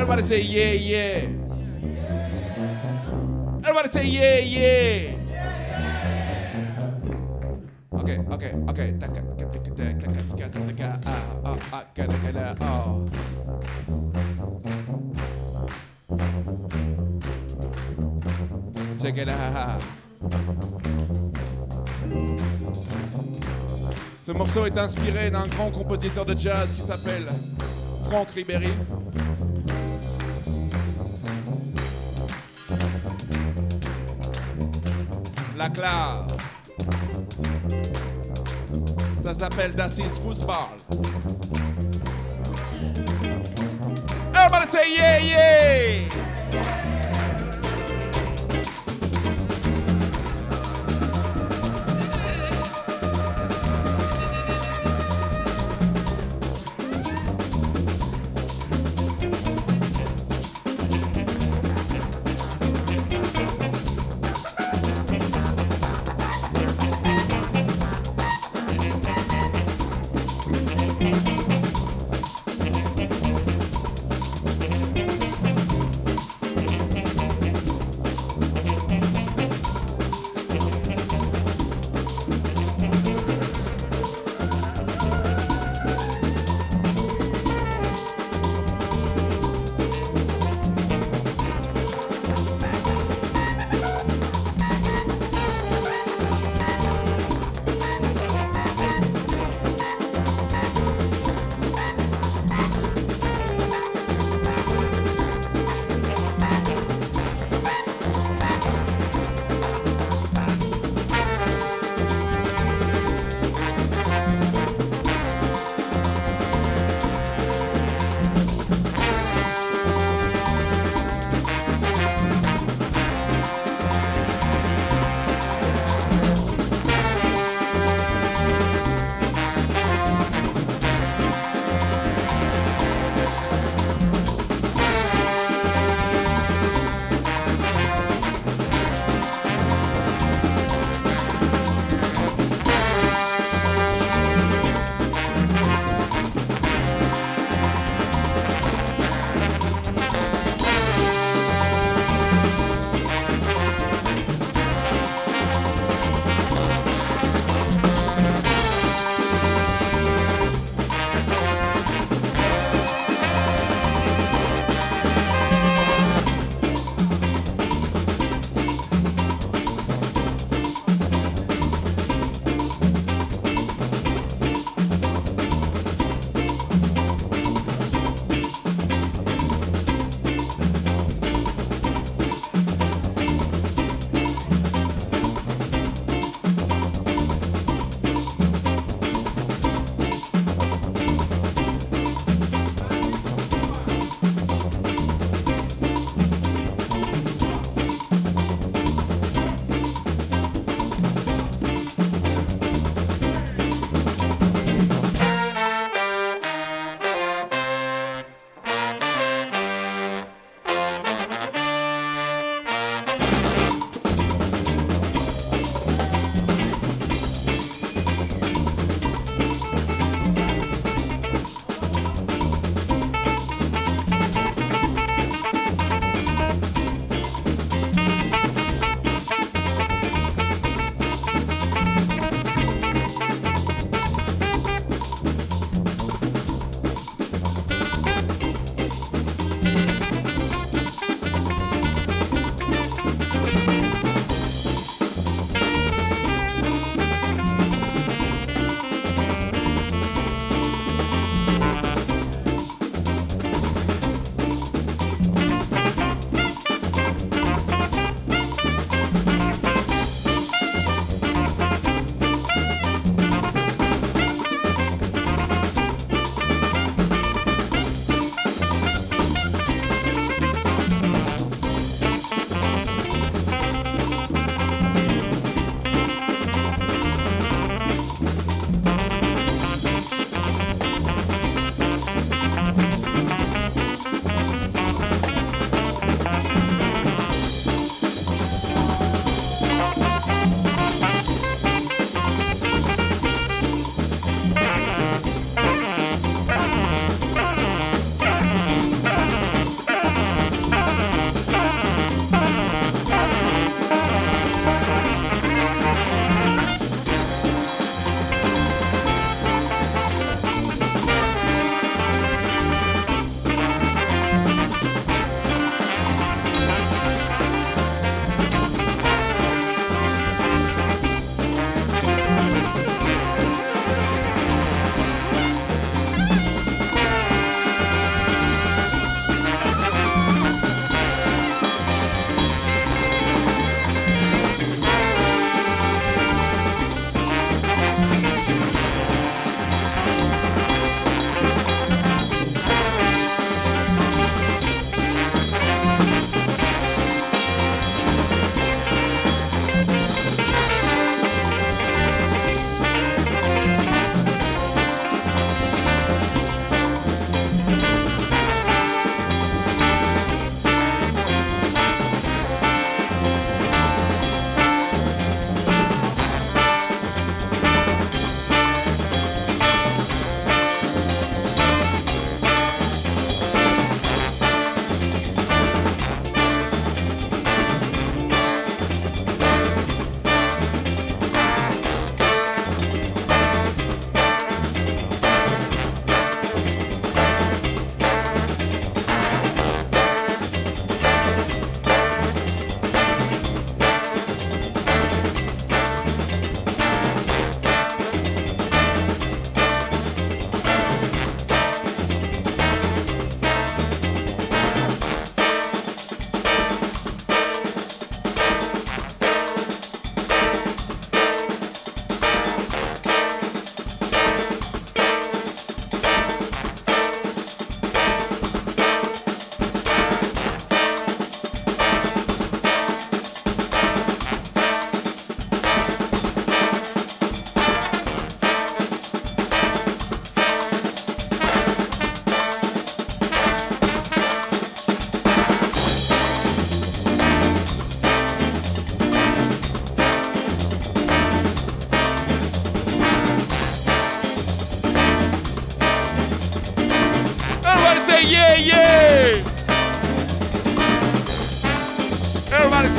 Everybody say yeah, yeah. Everybody say yeah, yeah. Okay, okay, okay. It out. Ce morceau est inspiré d'un grand compositeur de jazz qui s'appelle Frank Ribéry. La clave. Ça s'appelle Das Fußball. Everybody say yeah, yeah!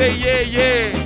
Say yeah, yeah.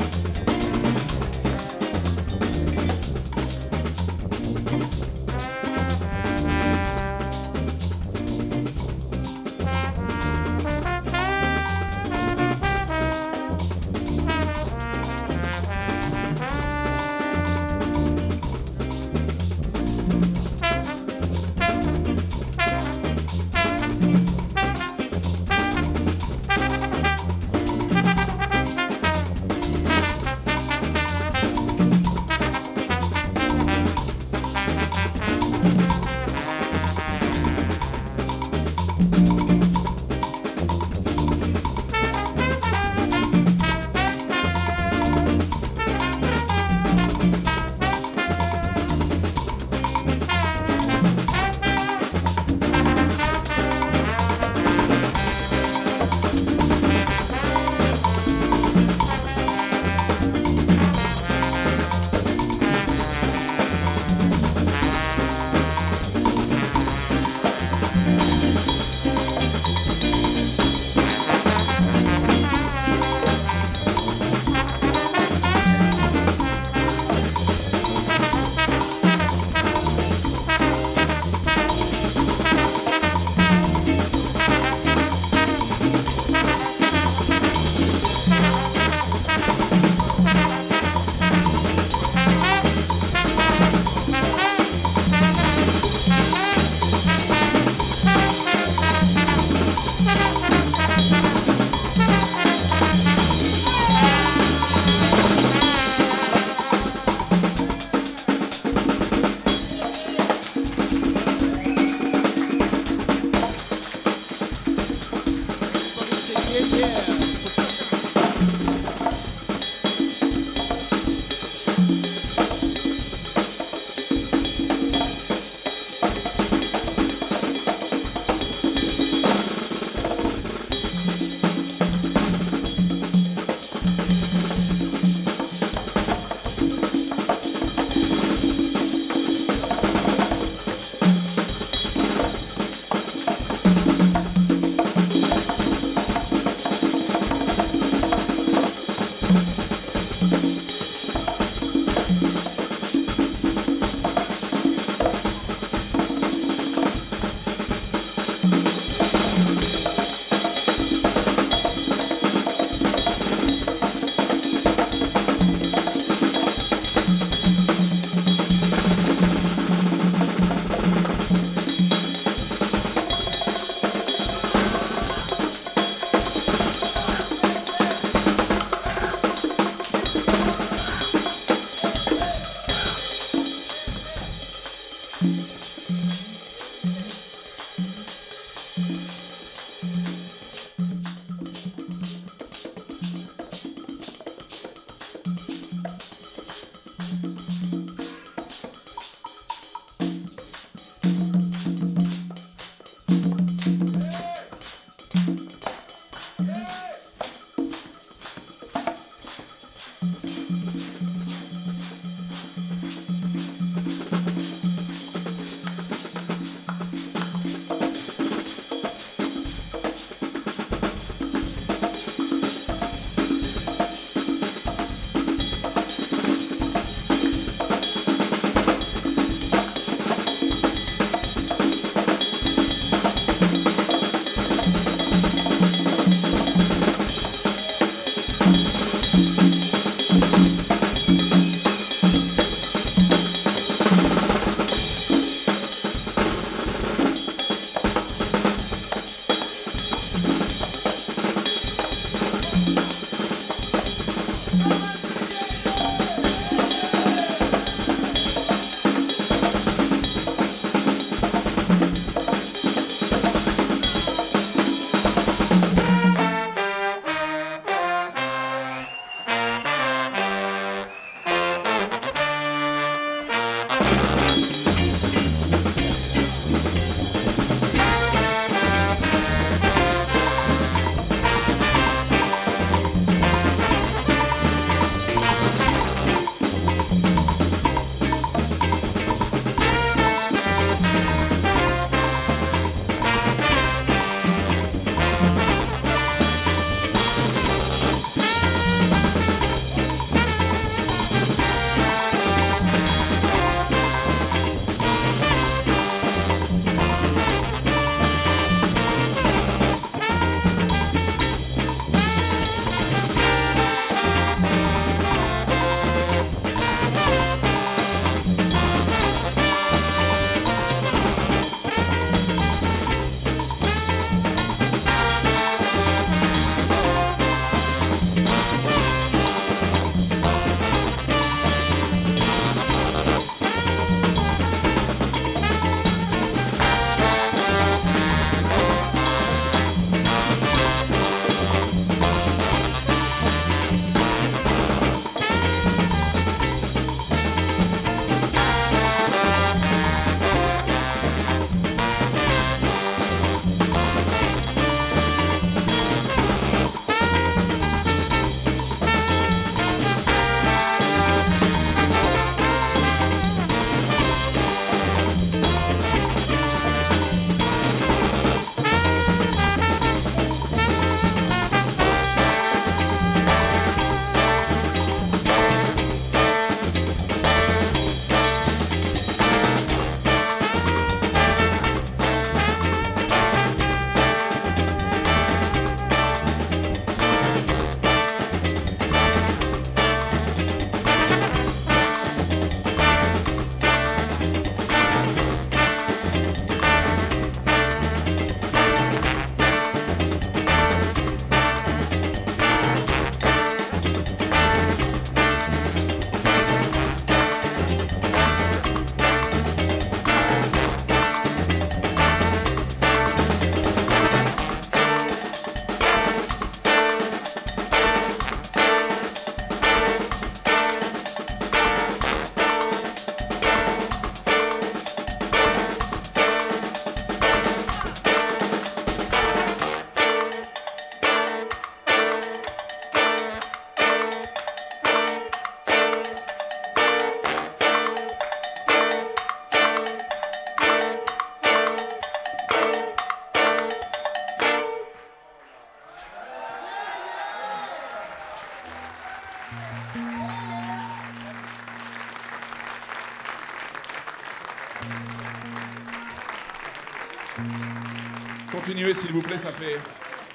Continuez s'il vous plaît, ça fait,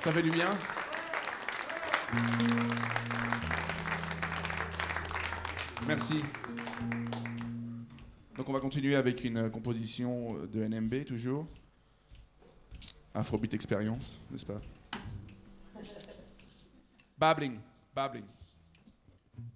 ça fait du bien. Merci. Donc on va continuer avec une composition de NMB toujours. Afrobeat Experience, n'est-ce pas? Babbling, babbling.